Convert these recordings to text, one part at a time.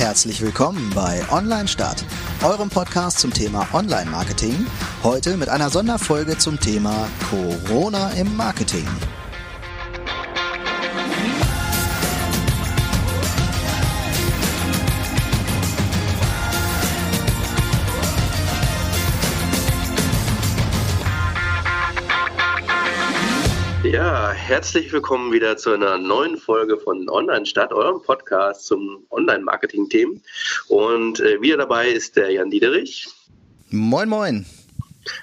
Herzlich willkommen bei Online Start, eurem Podcast zum Thema Online Marketing. Heute mit einer Sonderfolge zum Thema Corona im Marketing. Ja, herzlich willkommen wieder zu einer neuen Folge von Online Stadt, eurem Podcast zum Online-Marketing-Themen. Und äh, wieder dabei ist der Jan Diederich. Moin, moin.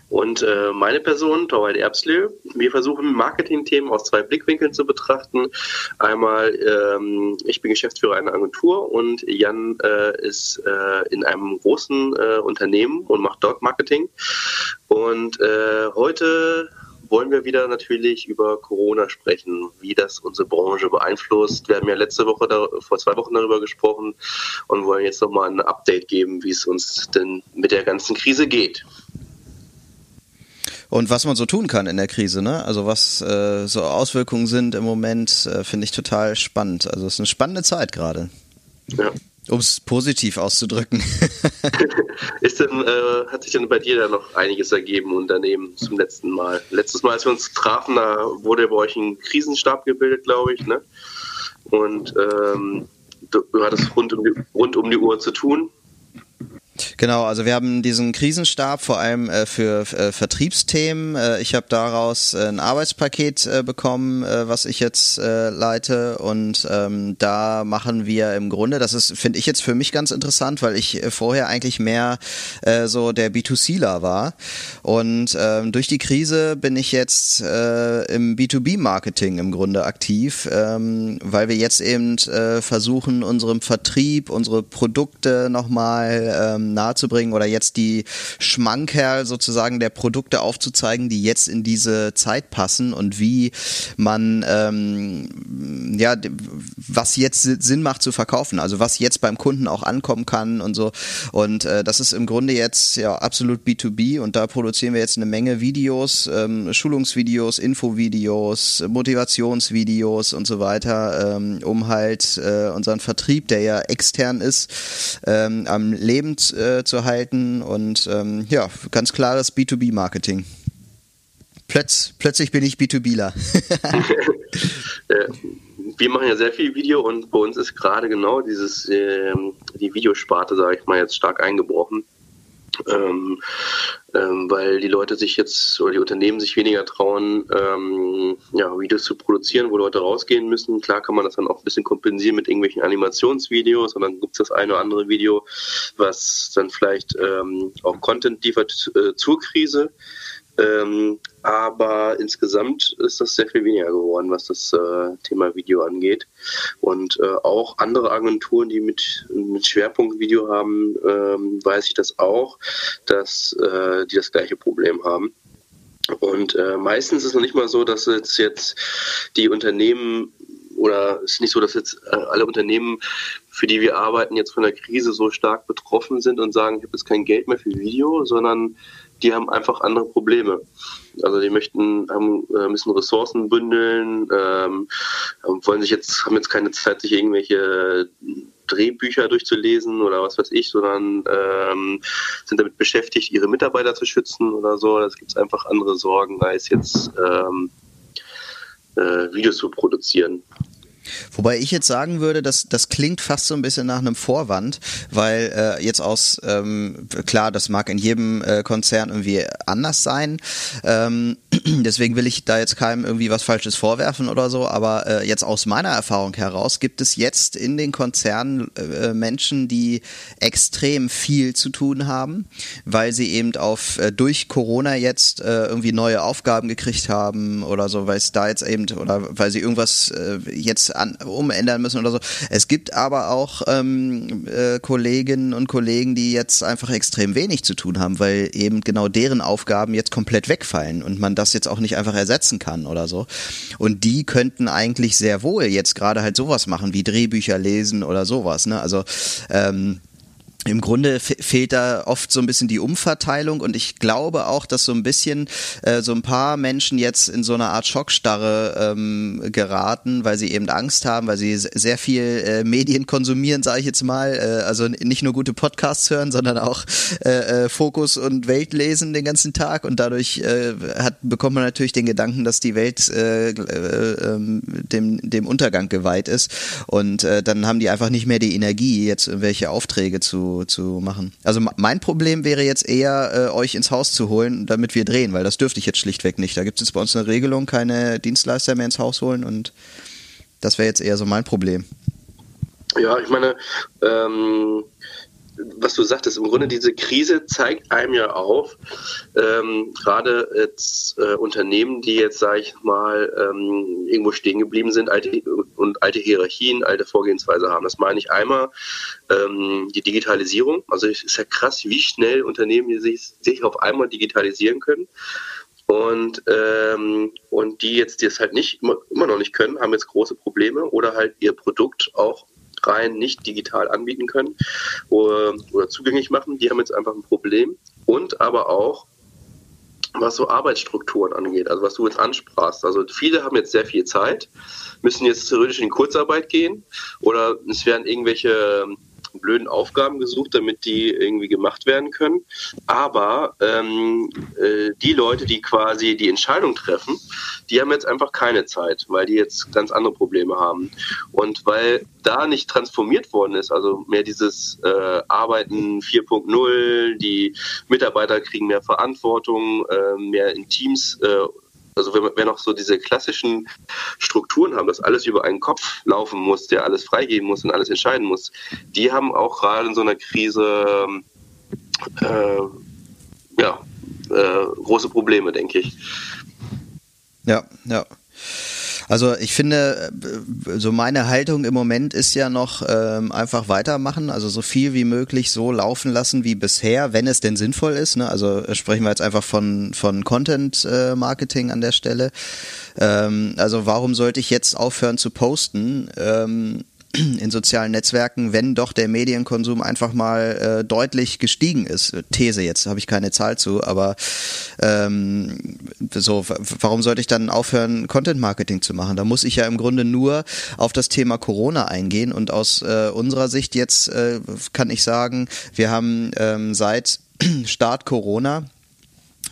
Und äh, meine Person, Torwald Erbslö. Wir versuchen Marketing-Themen aus zwei Blickwinkeln zu betrachten. Einmal, ähm, ich bin Geschäftsführer einer Agentur und Jan äh, ist äh, in einem großen äh, Unternehmen und macht dort Marketing. Und äh, heute wollen wir wieder natürlich über Corona sprechen, wie das unsere Branche beeinflusst. Wir haben ja letzte Woche, da, vor zwei Wochen darüber gesprochen und wollen jetzt nochmal ein Update geben, wie es uns denn mit der ganzen Krise geht. Und was man so tun kann in der Krise, ne? Also was äh, so Auswirkungen sind im Moment, äh, finde ich total spannend. Also es ist eine spannende Zeit gerade. Ja. Um es positiv auszudrücken. Ist denn, äh, hat sich denn bei dir da noch einiges ergeben, Unternehmen zum letzten Mal? Letztes Mal, als wir uns trafen, da wurde bei euch ein Krisenstab gebildet, glaube ich, ne? Und ähm, du, du hattest rund um, die, rund um die Uhr zu tun. Genau, also wir haben diesen Krisenstab vor allem äh, für äh, Vertriebsthemen. Äh, ich habe daraus äh, ein Arbeitspaket äh, bekommen, äh, was ich jetzt leite und ähm, da machen wir im Grunde, das ist, finde ich jetzt für mich ganz interessant, weil ich vorher eigentlich mehr so der B2Cler war und ähm, durch die Krise bin ich jetzt im B2B-Marketing im Grunde aktiv, ähm, weil wir jetzt eben versuchen, unserem Vertrieb, unsere Produkte nochmal ähm, nahezubringen oder jetzt die Schmankerl sozusagen der Produkte aufzuzeigen, die jetzt in diese Zeit passen und wie man ähm, ja was jetzt Sinn macht zu verkaufen, also was jetzt beim Kunden auch ankommen kann und so. Und äh, das ist im Grunde jetzt ja absolut B2B und da produzieren wir jetzt eine Menge Videos, ähm, Schulungsvideos, Infovideos, Motivationsvideos und so weiter, ähm, um halt äh, unseren Vertrieb, der ja extern ist, ähm, am Leben äh, zu halten und ähm, ja, ganz klares B2B-Marketing. Plötz, plötzlich bin ich B2Bler. Äh, wir machen ja sehr viel Video und bei uns ist gerade genau dieses, äh, die Videosparte, sage ich mal, jetzt stark eingebrochen ähm, ähm, weil die Leute sich jetzt oder die Unternehmen sich weniger trauen, ähm, ja, Videos zu produzieren, wo Leute rausgehen müssen. Klar kann man das dann auch ein bisschen kompensieren mit irgendwelchen Animationsvideos und dann gibt es das eine oder andere Video, was dann vielleicht ähm, auch Content liefert äh, zur Krise. Ähm, aber insgesamt ist das sehr viel weniger geworden, was das äh, Thema Video angeht. Und äh, auch andere Agenturen, die mit, mit Schwerpunkt Video haben, ähm, weiß ich das auch, dass äh, die das gleiche Problem haben. Und äh, meistens ist es noch nicht mal so, dass jetzt, jetzt die Unternehmen oder es ist nicht so, dass jetzt äh, alle Unternehmen, für die wir arbeiten, jetzt von der Krise so stark betroffen sind und sagen, ich habe jetzt kein Geld mehr für Video, sondern die haben einfach andere Probleme. Also die möchten, haben, äh, müssen Ressourcen bündeln, ähm, wollen sich jetzt, haben jetzt keine Zeit, sich irgendwelche Drehbücher durchzulesen oder was weiß ich, sondern ähm, sind damit beschäftigt, ihre Mitarbeiter zu schützen oder so. Es gibt einfach andere Sorgen, als jetzt ähm, äh, Videos zu produzieren. Wobei ich jetzt sagen würde, dass das klingt fast so ein bisschen nach einem Vorwand, weil äh, jetzt aus ähm, klar, das mag in jedem äh, Konzern irgendwie anders sein. Ähm, deswegen will ich da jetzt keinem irgendwie was Falsches vorwerfen oder so, aber äh, jetzt aus meiner Erfahrung heraus gibt es jetzt in den Konzernen äh, Menschen, die extrem viel zu tun haben, weil sie eben auf äh, durch Corona jetzt äh, irgendwie neue Aufgaben gekriegt haben oder so, weil es da jetzt eben oder weil sie irgendwas äh, jetzt an, umändern müssen oder so. Es gibt aber auch ähm, äh, Kolleginnen und Kollegen, die jetzt einfach extrem wenig zu tun haben, weil eben genau deren Aufgaben jetzt komplett wegfallen und man das jetzt auch nicht einfach ersetzen kann oder so. Und die könnten eigentlich sehr wohl jetzt gerade halt sowas machen wie Drehbücher lesen oder sowas. Ne? Also ähm, im Grunde fehlt da oft so ein bisschen die Umverteilung und ich glaube auch, dass so ein bisschen äh, so ein paar Menschen jetzt in so eine Art Schockstarre ähm, geraten, weil sie eben Angst haben, weil sie sehr viel äh, Medien konsumieren, sage ich jetzt mal. Äh, also nicht nur gute Podcasts hören, sondern auch äh, äh, Fokus und Welt lesen den ganzen Tag und dadurch äh, hat, bekommt man natürlich den Gedanken, dass die Welt äh, äh, ähm, dem, dem Untergang geweiht ist und äh, dann haben die einfach nicht mehr die Energie, jetzt irgendwelche Aufträge zu zu, machen. Also mein Problem wäre jetzt eher, äh, euch ins Haus zu holen, damit wir drehen, weil das dürfte ich jetzt schlichtweg nicht. Da gibt es jetzt bei uns eine Regelung, keine Dienstleister mehr ins Haus holen und das wäre jetzt eher so mein Problem. Ja, ich meine, ähm, was du sagtest, im Grunde diese Krise zeigt einem ja auf, ähm, gerade jetzt äh, Unternehmen, die jetzt, sage ich mal, ähm, irgendwo stehen geblieben sind alte, und alte Hierarchien, alte Vorgehensweise haben. Das meine ich einmal ähm, die Digitalisierung. Also es ist ja krass, wie schnell Unternehmen sich, sich auf einmal digitalisieren können. Und, ähm, und die jetzt, die es halt nicht immer, immer noch nicht können, haben jetzt große Probleme oder halt ihr Produkt auch rein nicht digital anbieten können oder, oder zugänglich machen. Die haben jetzt einfach ein Problem. Und aber auch, was so Arbeitsstrukturen angeht, also was du jetzt ansprachst. Also viele haben jetzt sehr viel Zeit, müssen jetzt theoretisch in Kurzarbeit gehen oder es werden irgendwelche blöden Aufgaben gesucht, damit die irgendwie gemacht werden können. Aber ähm, äh, die Leute, die quasi die Entscheidung treffen, die haben jetzt einfach keine Zeit, weil die jetzt ganz andere Probleme haben. Und weil da nicht transformiert worden ist, also mehr dieses äh, Arbeiten 4.0, die Mitarbeiter kriegen mehr Verantwortung, äh, mehr in Teams äh, also wenn wir noch so diese klassischen Strukturen haben, dass alles über einen Kopf laufen muss, der alles freigeben muss und alles entscheiden muss, die haben auch gerade in so einer Krise äh, ja, äh, große Probleme, denke ich. Ja, ja. Also ich finde, äh, so meine Haltung im Moment ist ja noch ähm, einfach weitermachen, also so viel wie möglich so laufen lassen wie bisher, wenn es denn sinnvoll ist. Ne? Also sprechen wir jetzt einfach von, von Content äh, Marketing an der Stelle. Ähm, also warum sollte ich jetzt aufhören zu posten? Ähm, in sozialen Netzwerken, wenn doch der Medienkonsum einfach mal äh, deutlich gestiegen ist. These jetzt, habe ich keine Zahl zu, aber ähm, so, warum sollte ich dann aufhören, Content Marketing zu machen? Da muss ich ja im Grunde nur auf das Thema Corona eingehen und aus äh, unserer Sicht jetzt äh, kann ich sagen, wir haben ähm, seit Start Corona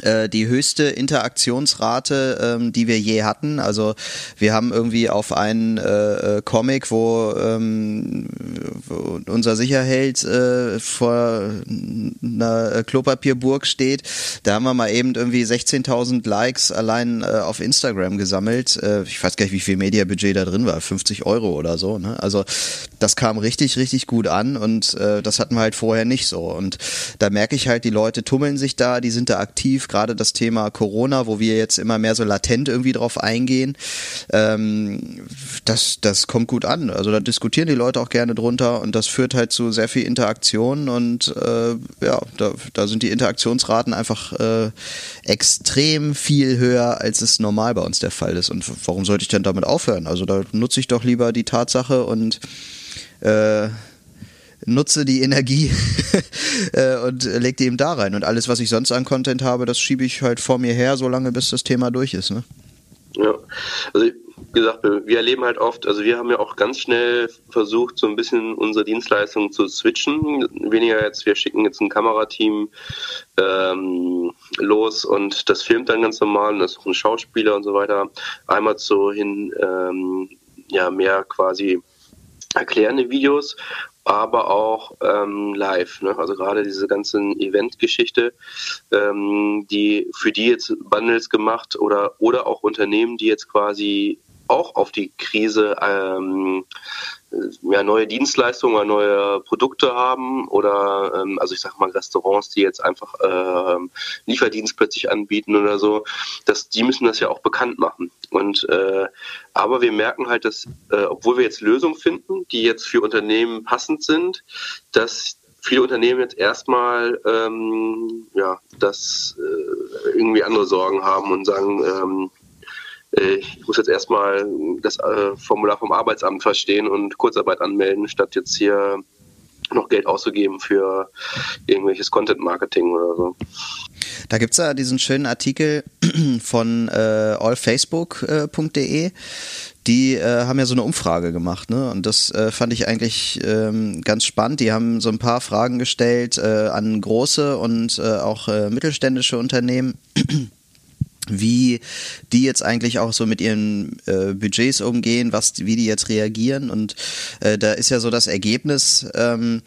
die höchste Interaktionsrate, ähm, die wir je hatten. Also wir haben irgendwie auf einen äh, äh, Comic, wo, ähm, wo unser Sicherheld äh, vor einer Klopapierburg steht, da haben wir mal eben irgendwie 16.000 Likes allein äh, auf Instagram gesammelt. Äh, ich weiß gar nicht, wie viel Mediabudget da drin war, 50 Euro oder so. Ne? Also das kam richtig, richtig gut an und äh, das hatten wir halt vorher nicht so. Und da merke ich halt, die Leute tummeln sich da, die sind da aktiv gerade das Thema Corona, wo wir jetzt immer mehr so latent irgendwie drauf eingehen, ähm, das, das kommt gut an. Also da diskutieren die Leute auch gerne drunter und das führt halt zu sehr viel Interaktion und äh, ja, da, da sind die Interaktionsraten einfach äh, extrem viel höher, als es normal bei uns der Fall ist. Und warum sollte ich denn damit aufhören? Also da nutze ich doch lieber die Tatsache und äh, nutze die Energie äh, und leg die eben da rein. Und alles, was ich sonst an Content habe, das schiebe ich halt vor mir her, solange bis das Thema durch ist. Ne? Ja, also wie gesagt, wir erleben halt oft, also wir haben ja auch ganz schnell versucht, so ein bisschen unsere Dienstleistungen zu switchen. Weniger jetzt, wir schicken jetzt ein Kamerateam ähm, los und das filmt dann ganz normal und das ist auch ein Schauspieler und so weiter. Einmal so hin, ähm, ja, mehr quasi erklärende Videos aber auch ähm, live. Ne? Also gerade diese ganzen Event-Geschichte, ähm, die für die jetzt Bundles gemacht oder oder auch Unternehmen, die jetzt quasi auch auf die Krise ähm, ja, neue Dienstleistungen oder neue Produkte haben oder ähm, also ich sag mal Restaurants, die jetzt einfach ähm, Lieferdienst plötzlich anbieten oder so, dass die müssen das ja auch bekannt machen. Und äh, aber wir merken halt, dass äh, obwohl wir jetzt Lösungen finden, die jetzt für Unternehmen passend sind, dass viele Unternehmen jetzt erstmal ähm, ja, das äh, irgendwie andere Sorgen haben und sagen, ähm, äh, ich muss jetzt erstmal das äh, Formular vom Arbeitsamt verstehen und Kurzarbeit anmelden, statt jetzt hier noch Geld auszugeben für irgendwelches Content-Marketing oder so. Da gibt es ja diesen schönen Artikel von äh, allfacebook.de. Die äh, haben ja so eine Umfrage gemacht, ne? Und das äh, fand ich eigentlich ähm, ganz spannend. Die haben so ein paar Fragen gestellt äh, an große und äh, auch äh, mittelständische Unternehmen wie die jetzt eigentlich auch so mit ihren äh, Budgets umgehen, was, wie die jetzt reagieren. Und äh, da ist ja so das Ergebnis, ähm,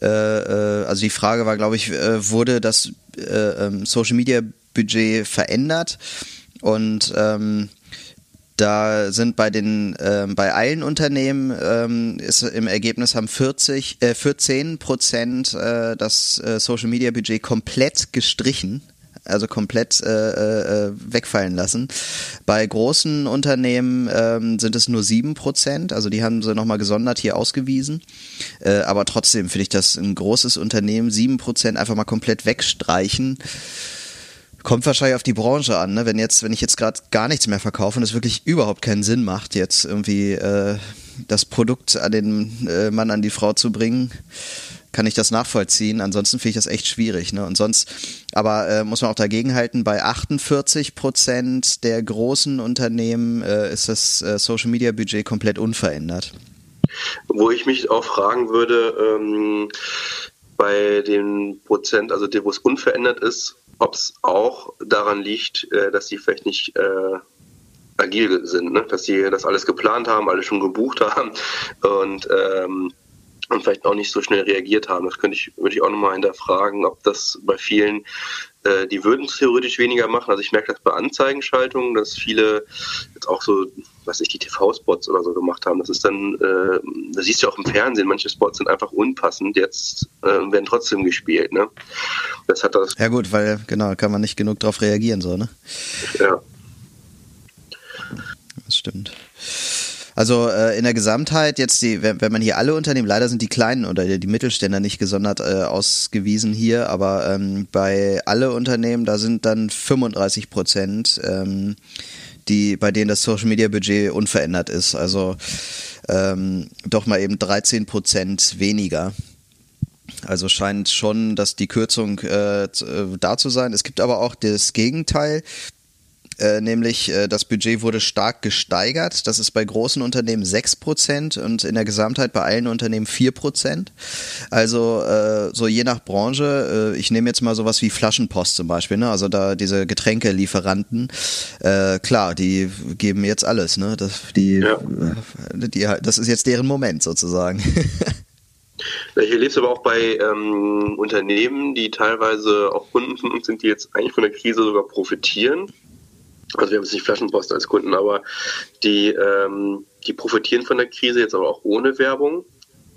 äh, äh also die Frage war, glaube ich, äh, wurde das äh, ähm, Social Media Budget verändert? Und ähm, da sind bei den äh, bei allen Unternehmen ähm, ist im Ergebnis haben 40 äh, 14 Prozent äh, das Social Media Budget komplett gestrichen also komplett äh, äh, wegfallen lassen. Bei großen Unternehmen ähm, sind es nur sieben Prozent, also die haben sie nochmal gesondert hier ausgewiesen. Äh, aber trotzdem finde ich das ein großes Unternehmen, sieben Prozent einfach mal komplett wegstreichen. Kommt wahrscheinlich auf die Branche an, ne? Wenn jetzt, wenn ich jetzt gerade gar nichts mehr verkaufe und es wirklich überhaupt keinen Sinn macht, jetzt irgendwie äh, das Produkt an den äh, Mann, an die Frau zu bringen, kann ich das nachvollziehen. Ansonsten finde ich das echt schwierig. Ne? Und sonst, aber äh, muss man auch dagegen halten, bei 48 Prozent der großen Unternehmen äh, ist das äh, Social Media Budget komplett unverändert. Wo ich mich auch fragen würde, ähm, bei den Prozent, also wo es unverändert ist, ob es auch daran liegt, äh, dass die vielleicht nicht äh, agil sind, ne? dass sie das alles geplant haben, alles schon gebucht haben und ähm, und vielleicht auch nicht so schnell reagiert haben. Das könnte ich, würde ich auch nochmal hinterfragen, ob das bei vielen, äh, die würden es theoretisch weniger machen. Also ich merke das bei Anzeigenschaltungen, dass viele jetzt auch so, was ich, die TV-Spots oder so gemacht haben. Das ist dann, äh, das siehst du auch im Fernsehen, manche Spots sind einfach unpassend, jetzt äh, werden trotzdem gespielt. Ne? Das hat das. Ja gut, weil genau, kann man nicht genug darauf reagieren, so, ne? Ja. Das stimmt. Also äh, in der Gesamtheit jetzt die, wenn, wenn man hier alle Unternehmen, leider sind die kleinen oder die Mittelständler nicht gesondert äh, ausgewiesen hier, aber ähm, bei alle Unternehmen, da sind dann 35 Prozent, ähm, die, bei denen das Social Media Budget unverändert ist. Also ähm, doch mal eben 13 Prozent weniger. Also scheint schon, dass die Kürzung äh, äh da zu sein. Es gibt aber auch das Gegenteil. Äh, nämlich äh, das Budget wurde stark gesteigert. Das ist bei großen Unternehmen 6% und in der Gesamtheit bei allen Unternehmen 4%. Also äh, so je nach Branche, äh, ich nehme jetzt mal sowas wie Flaschenpost zum Beispiel, ne? also da diese Getränkelieferanten, äh, klar, die geben jetzt alles, ne? das, die, ja. die, das ist jetzt deren Moment sozusagen. Ich erlebe es aber auch bei ähm, Unternehmen, die teilweise auch Kunden von uns sind, die jetzt eigentlich von der Krise sogar profitieren also wir haben jetzt nicht Flaschenpost als Kunden, aber die, ähm, die profitieren von der Krise jetzt aber auch ohne Werbung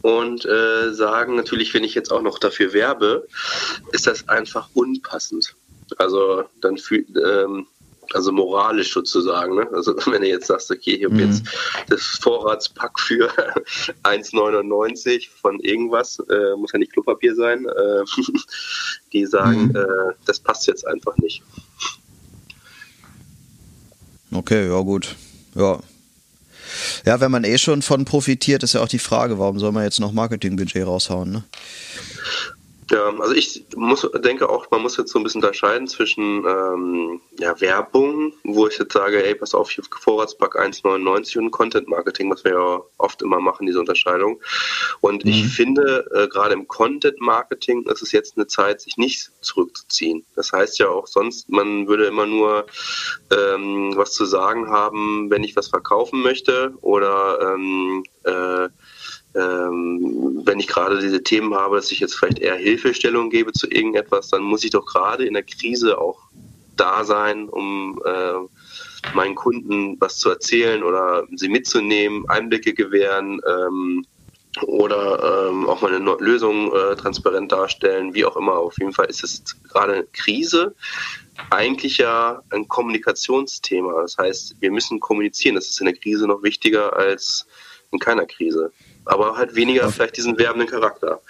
und äh, sagen natürlich, wenn ich jetzt auch noch dafür werbe, ist das einfach unpassend. Also dann fühlt, ähm, also moralisch sozusagen. Ne? Also wenn du jetzt sagst, okay, ich habe mhm. jetzt das Vorratspack für 1,99 von irgendwas, äh, muss ja nicht Klopapier sein, äh, die sagen, mhm. äh, das passt jetzt einfach nicht. Okay, ja gut. Ja. Ja, wenn man eh schon von profitiert, ist ja auch die Frage, warum soll man jetzt noch Marketingbudget raushauen, ne? Ja, also ich muss, denke auch, man muss jetzt so ein bisschen unterscheiden zwischen ähm, ja, Werbung, wo ich jetzt sage, ey, pass auf, hier Vorratspack 1,99 und Content Marketing, was wir ja oft immer machen, diese Unterscheidung. Und mhm. ich finde, äh, gerade im Content Marketing ist es jetzt eine Zeit, sich nicht zurückzuziehen. Das heißt ja auch sonst, man würde immer nur ähm, was zu sagen haben, wenn ich was verkaufen möchte oder ähm, äh, ähm, wenn ich gerade diese Themen habe, dass ich jetzt vielleicht eher Hilfestellung gebe zu irgendetwas, dann muss ich doch gerade in der Krise auch da sein, um äh, meinen Kunden was zu erzählen oder sie mitzunehmen, Einblicke gewähren ähm, oder ähm, auch mal eine Lösung äh, transparent darstellen, wie auch immer. Auf jeden Fall ist es gerade eine Krise eigentlich ja ein Kommunikationsthema. Das heißt, wir müssen kommunizieren. Das ist in der Krise noch wichtiger als in keiner Krise aber halt weniger vielleicht diesen werbenden Charakter.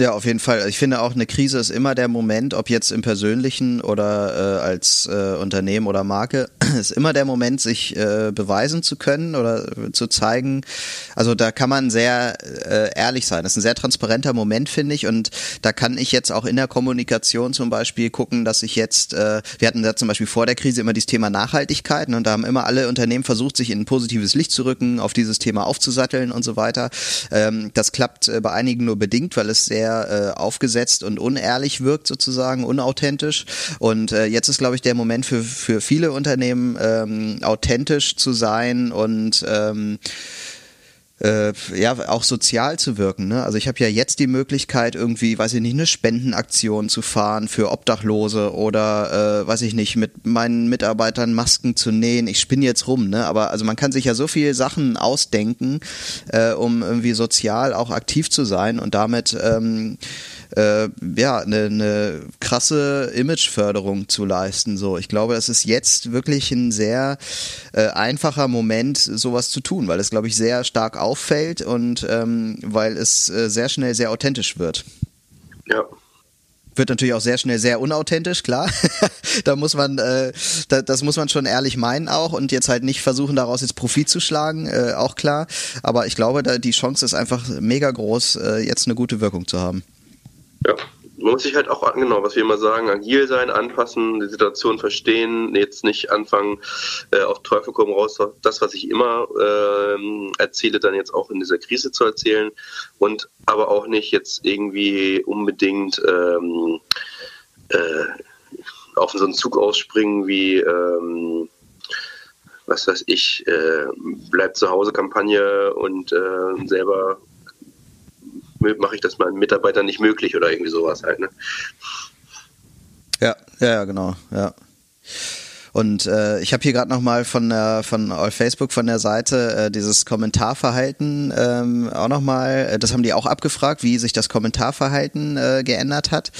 Ja, auf jeden Fall. Ich finde auch, eine Krise ist immer der Moment, ob jetzt im Persönlichen oder äh, als äh, Unternehmen oder Marke, ist immer der Moment, sich äh, beweisen zu können oder äh, zu zeigen. Also da kann man sehr äh, ehrlich sein. Das ist ein sehr transparenter Moment, finde ich. Und da kann ich jetzt auch in der Kommunikation zum Beispiel gucken, dass ich jetzt, äh, wir hatten da zum Beispiel vor der Krise immer dieses Thema Nachhaltigkeit ne, und da haben immer alle Unternehmen versucht, sich in ein positives Licht zu rücken, auf dieses Thema aufzusatteln und so weiter. Ähm, das klappt äh, bei einigen nur bedingt, weil es sehr äh, aufgesetzt und unehrlich wirkt sozusagen, unauthentisch. Und äh, jetzt ist, glaube ich, der Moment für, für viele Unternehmen ähm, authentisch zu sein und ähm, äh, ja auch sozial zu wirken. Ne? Also ich habe ja jetzt die Möglichkeit, irgendwie, weiß ich nicht, eine Spendenaktion zu fahren für Obdachlose oder äh, weiß ich nicht, mit meinen Mitarbeitern Masken zu nähen. Ich spinne jetzt rum, ne? Aber also man kann sich ja so viele Sachen ausdenken, äh, um irgendwie sozial auch aktiv zu sein und damit ähm, äh, ja, eine, eine krasse Imageförderung zu leisten. So, ich glaube, das ist jetzt wirklich ein sehr äh, einfacher Moment, sowas zu tun, weil es, glaube ich, sehr stark auffällt und ähm, weil es äh, sehr schnell sehr authentisch wird. Ja, wird natürlich auch sehr schnell sehr unauthentisch, klar. da muss man, äh, da, das muss man schon ehrlich meinen auch und jetzt halt nicht versuchen, daraus jetzt Profit zu schlagen, äh, auch klar. Aber ich glaube, da die Chance ist einfach mega groß, äh, jetzt eine gute Wirkung zu haben. Ja, man muss sich halt auch, genau, was wir immer sagen, agil sein, anpassen, die Situation verstehen, jetzt nicht anfangen, äh, auf Teufel komm raus, das, was ich immer äh, erzähle, dann jetzt auch in dieser Krise zu erzählen und aber auch nicht jetzt irgendwie unbedingt ähm, äh, auf so einen Zug ausspringen wie ähm, was weiß ich, äh, bleibt zu Hause Kampagne und äh, selber mache ich das meinen Mitarbeitern nicht möglich oder irgendwie sowas halt. Ne? Ja, ja, genau, ja. Und äh, ich habe hier gerade nochmal von der, von Facebook von der Seite äh, dieses Kommentarverhalten ähm, auch nochmal, äh, das haben die auch abgefragt, wie sich das Kommentarverhalten äh, geändert hat.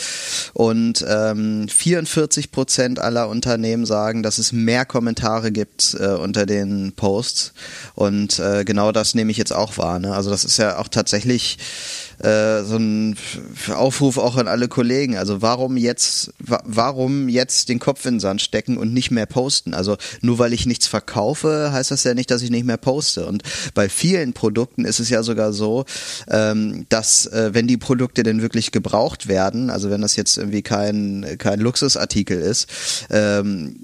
Und ähm, 44 Prozent aller Unternehmen sagen, dass es mehr Kommentare gibt äh, unter den Posts. Und äh, genau das nehme ich jetzt auch wahr. Ne? Also das ist ja auch tatsächlich äh, so ein Aufruf auch an alle Kollegen. Also warum jetzt, warum jetzt den Kopf in den Sand stecken und nicht mehr posten? Also nur weil ich nichts verkaufe, heißt das ja nicht, dass ich nicht mehr poste. Und bei vielen Produkten ist es ja sogar so, ähm, dass äh, wenn die Produkte denn wirklich gebraucht werden, also wenn das jetzt irgendwie kein, kein Luxusartikel ist, ähm,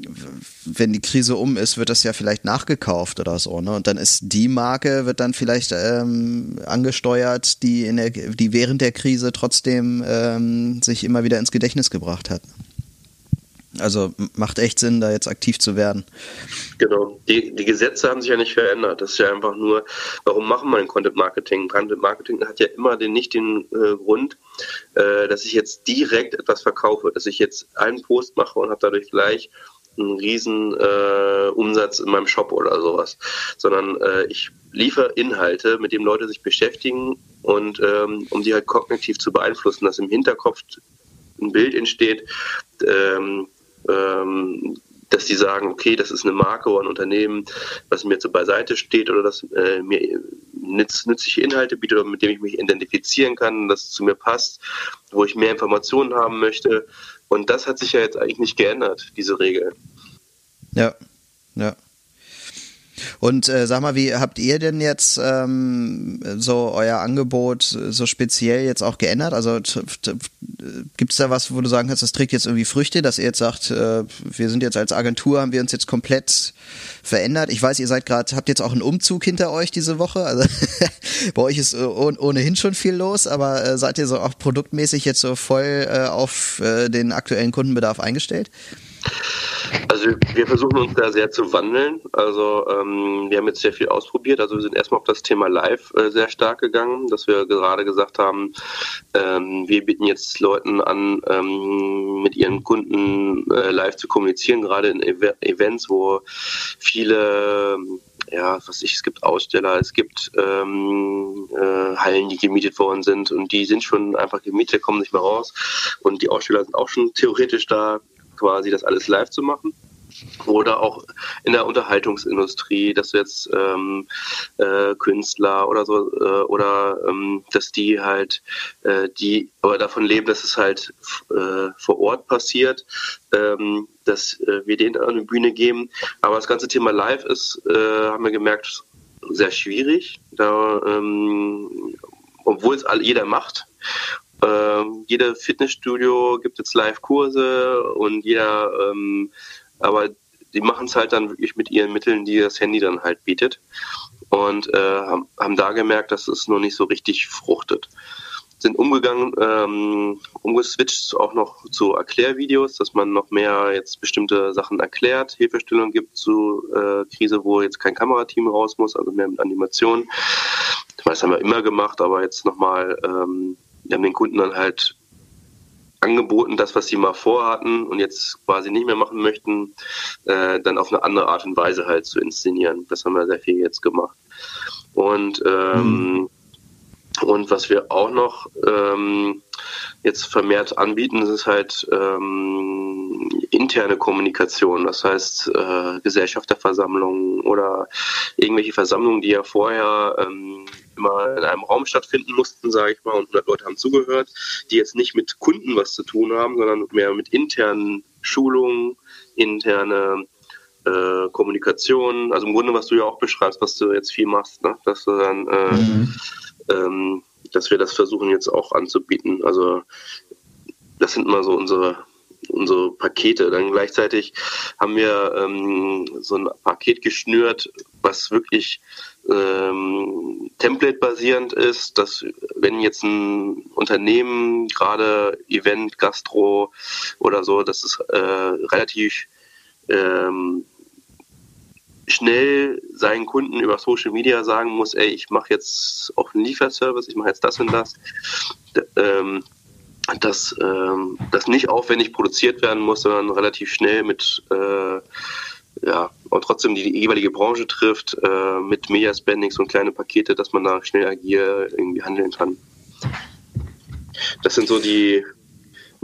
wenn die Krise um ist, wird das ja vielleicht nachgekauft oder so, ne? Und dann ist die Marke, wird dann vielleicht ähm, angesteuert, die in der, die während der Krise trotzdem ähm, sich immer wieder ins Gedächtnis gebracht hat. Also macht echt Sinn, da jetzt aktiv zu werden. Genau. Die, die Gesetze haben sich ja nicht verändert. Das ist ja einfach nur, warum machen wir ein Content Marketing? Content Marketing hat ja immer den, nicht den äh, Grund, äh, dass ich jetzt direkt etwas verkaufe, dass ich jetzt einen Post mache und habe dadurch gleich einen riesen äh, Umsatz in meinem Shop oder sowas, sondern äh, ich liefere Inhalte, mit denen Leute sich beschäftigen und ähm, um die halt kognitiv zu beeinflussen, dass im Hinterkopf ein Bild entsteht, ähm, ähm, dass die sagen, okay, das ist eine Marke oder ein Unternehmen, was mir zur Beiseite steht oder das äh, mir nütz, nützliche Inhalte bietet oder mit dem ich mich identifizieren kann, das zu mir passt, wo ich mehr Informationen haben möchte und das hat sich ja jetzt eigentlich nicht geändert, diese Regel. Ja, ja. Und äh, sag mal, wie habt ihr denn jetzt ähm, so euer Angebot so speziell jetzt auch geändert? Also gibt es da was, wo du sagen kannst, das trägt jetzt irgendwie Früchte, dass ihr jetzt sagt, äh, wir sind jetzt als Agentur, haben wir uns jetzt komplett verändert? Ich weiß, ihr seid gerade, habt jetzt auch einen Umzug hinter euch diese Woche. Also bei euch ist ohnehin schon viel los, aber äh, seid ihr so auch produktmäßig jetzt so voll äh, auf äh, den aktuellen Kundenbedarf eingestellt? Also wir versuchen uns da sehr zu wandeln. Also ähm, wir haben jetzt sehr viel ausprobiert. Also wir sind erstmal auf das Thema Live äh, sehr stark gegangen, dass wir gerade gesagt haben, ähm, wir bieten jetzt Leuten an, ähm, mit ihren Kunden äh, live zu kommunizieren, gerade in Ev Events, wo viele ja, was ich, es gibt Aussteller, es gibt ähm, äh, Hallen, die gemietet worden sind und die sind schon einfach gemietet, kommen nicht mehr raus und die Aussteller sind auch schon theoretisch da quasi das alles live zu machen. oder auch in der Unterhaltungsindustrie, dass jetzt ähm, äh, Künstler oder so äh, oder ähm, dass die halt äh, die aber davon leben, dass es halt äh, vor Ort passiert, ähm, dass äh, wir denen eine Bühne geben. Aber das ganze Thema Live ist, äh, haben wir gemerkt, sehr schwierig, da ähm, obwohl es jeder macht. Ähm, jeder Fitnessstudio gibt jetzt Live-Kurse und jeder ähm, aber die machen es halt dann wirklich mit ihren Mitteln, die das Handy dann halt bietet. Und äh, haben, haben da gemerkt, dass es noch nicht so richtig fruchtet. Sind umgegangen, ähm, umgeswitcht auch noch zu Erklärvideos, dass man noch mehr jetzt bestimmte Sachen erklärt, Hilfestellung gibt zu äh, Krise, wo jetzt kein Kamerateam raus muss, also mehr mit Animationen. Das haben wir immer gemacht, aber jetzt nochmal, ähm, wir haben den Kunden dann halt angeboten, das, was sie mal vorhatten und jetzt quasi nicht mehr machen möchten, äh, dann auf eine andere Art und Weise halt zu inszenieren. Das haben wir sehr viel jetzt gemacht. Und ähm, mhm. Und was wir auch noch ähm, jetzt vermehrt anbieten, ist halt ähm, interne Kommunikation. Das heißt äh, Gesellschafterversammlungen oder irgendwelche Versammlungen, die ja vorher ähm, immer in einem Raum stattfinden mussten, sage ich mal, und 100 Leute haben zugehört, die jetzt nicht mit Kunden was zu tun haben, sondern mehr mit internen Schulungen, interne äh, Kommunikation, also im Grunde, was du ja auch beschreibst, was du jetzt viel machst, ne? dass du dann, äh, mhm. ähm, dass wir das versuchen jetzt auch anzubieten. Also das sind mal so unsere unsere Pakete. Dann gleichzeitig haben wir ähm, so ein Paket geschnürt, was wirklich ähm, Template-basierend ist, dass wenn jetzt ein Unternehmen, gerade Event, Gastro oder so, dass es äh, relativ ähm, schnell seinen Kunden über Social Media sagen muss, ey, ich mache jetzt auch einen Lieferservice, ich mache jetzt das und das. Ähm, dass ähm, das nicht aufwendig produziert werden muss, sondern relativ schnell mit äh, ja, und trotzdem die, jeweilige Branche trifft, äh, mit Media-Spendings und kleine Pakete, dass man da schnell agil irgendwie handeln kann. Das sind so die